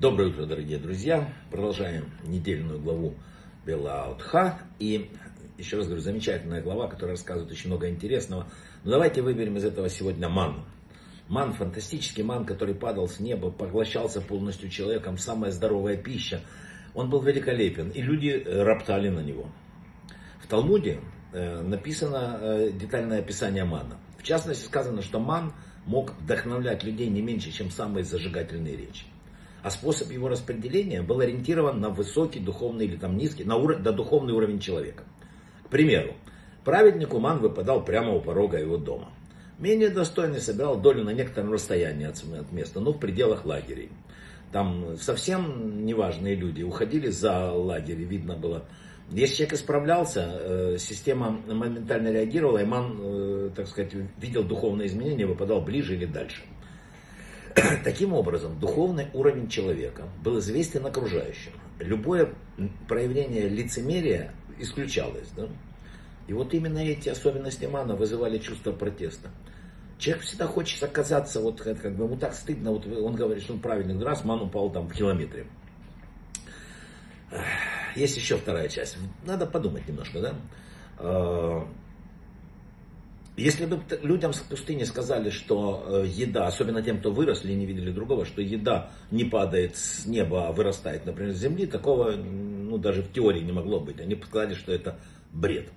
Доброе утро, дорогие друзья. Продолжаем недельную главу Белаутха. И еще раз говорю, замечательная глава, которая рассказывает очень много интересного. Но давайте выберем из этого сегодня ману. Ман, фантастический ман, который падал с неба, поглощался полностью человеком, самая здоровая пища. Он был великолепен, и люди э, роптали на него. В Талмуде э, написано э, детальное описание мана. В частности, сказано, что ман мог вдохновлять людей не меньше, чем самые зажигательные речи а способ его распределения был ориентирован на высокий духовный или там низкий, на уровень, до духовный уровень человека. К примеру, праведник Уман выпадал прямо у порога его дома. Менее достойный собирал долю на некотором расстоянии от, от места, но в пределах лагерей. Там совсем неважные люди уходили за лагерь, видно было. Если человек исправлялся, э, система моментально реагировала, и ман, э, так сказать, видел духовные изменения, выпадал ближе или дальше. Таким образом, духовный уровень человека был известен окружающим. Любое проявление лицемерия исключалось. Да? И вот именно эти особенности мана вызывали чувство протеста. Человек всегда хочет оказаться, вот как бы ему так стыдно, вот он говорит, что он правильный, раз ман упал там в километре. Есть еще вторая часть. Надо подумать немножко, да? Если бы людям с пустыни сказали, что э, еда, особенно тем, кто выросли и не видели другого, что еда не падает с неба, а вырастает, например, с земли, такого ну, даже в теории не могло быть. Они сказали, что это бред.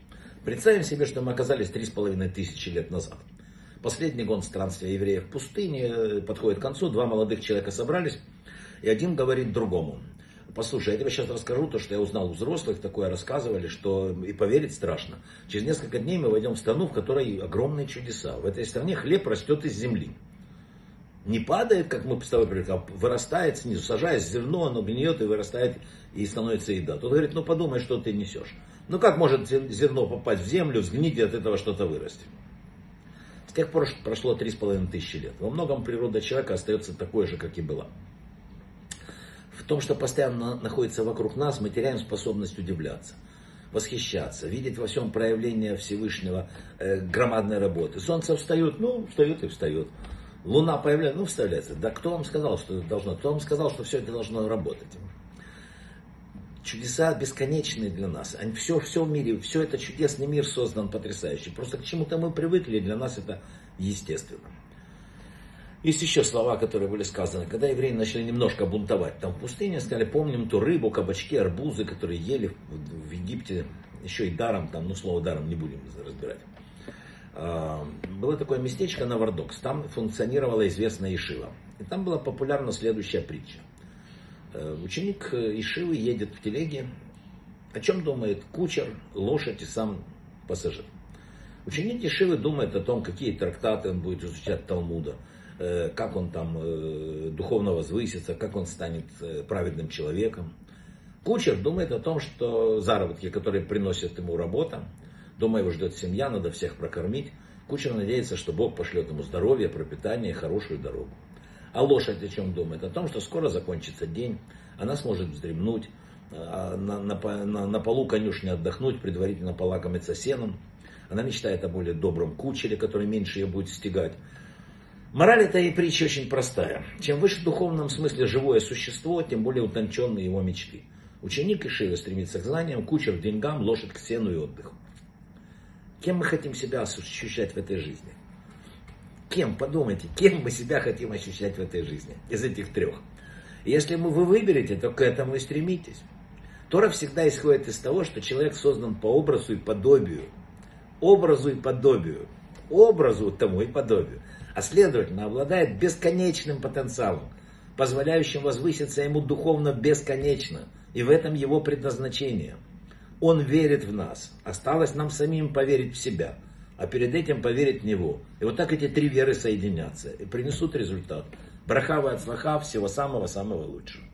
Представим себе, что мы оказались три с половиной тысячи лет назад. Последний год странствия евреев в пустыне э, подходит к концу, два молодых человека собрались, и один говорит другому. Послушай, я тебе сейчас расскажу то, что я узнал у взрослых, такое рассказывали, что и поверить страшно. Через несколько дней мы войдем в страну, в которой огромные чудеса. В этой стране хлеб растет из земли. Не падает, как мы представляем, а вырастает снизу, сажаясь зерно, оно гниет и вырастает и становится еда. Тут говорит, ну подумай, что ты несешь. Ну как может зерно попасть в землю, сгнить и от этого что-то вырасти? С тех пор прошло три с половиной тысячи лет. Во многом природа человека остается такой же, как и была в том, что постоянно находится вокруг нас, мы теряем способность удивляться, восхищаться, видеть во всем проявление Всевышнего э, громадной работы. Солнце встает, ну, встает и встает. Луна появляется, ну, вставляется. Да кто вам сказал, что это должно? Кто вам сказал, что все это должно работать? Чудеса бесконечные для нас. Они, все, все в мире, все это чудесный мир создан потрясающий. Просто к чему-то мы привыкли, для нас это естественно. Есть еще слова, которые были сказаны. Когда евреи начали немножко бунтовать, там в пустыне сказали, помним ту рыбу, кабачки, арбузы, которые ели в, Египте, еще и даром, там, ну слово даром не будем разбирать. А, было такое местечко Навардокс, там функционировала известная Ишива. И там была популярна следующая притча. Э, ученик Ишивы едет в телеге, о чем думает кучер, лошадь и сам пассажир. Ученик Ишивы думает о том, какие трактаты он будет изучать Талмуда, как он там э, духовно возвысится, как он станет э, праведным человеком. Кучер думает о том, что заработки, которые приносят ему работа, дома его ждет семья, надо всех прокормить. Кучер надеется, что Бог пошлет ему здоровье, пропитание и хорошую дорогу. А лошадь о чем думает? О том, что скоро закончится день, она сможет вздремнуть, а на, на, на, на полу конюшни отдохнуть, предварительно полакомиться сеном. Она мечтает о более добром кучере, который меньше ее будет стегать. Мораль этой притчи очень простая. Чем выше в духовном смысле живое существо, тем более утонченны его мечты. Ученик Ишива стремится к знаниям, кучер к деньгам, лошадь к сену и отдыху. Кем мы хотим себя ощущать в этой жизни? Кем, подумайте, кем мы себя хотим ощущать в этой жизни из этих трех? Если вы выберете, то к этому и стремитесь. Тора всегда исходит из того, что человек создан по образу и подобию. Образу и подобию. Образу тому и подобию а следовательно обладает бесконечным потенциалом, позволяющим возвыситься ему духовно бесконечно, и в этом его предназначение. Он верит в нас, осталось нам самим поверить в себя, а перед этим поверить в него. И вот так эти три веры соединятся и принесут результат. Брахава от слаха всего самого-самого лучшего.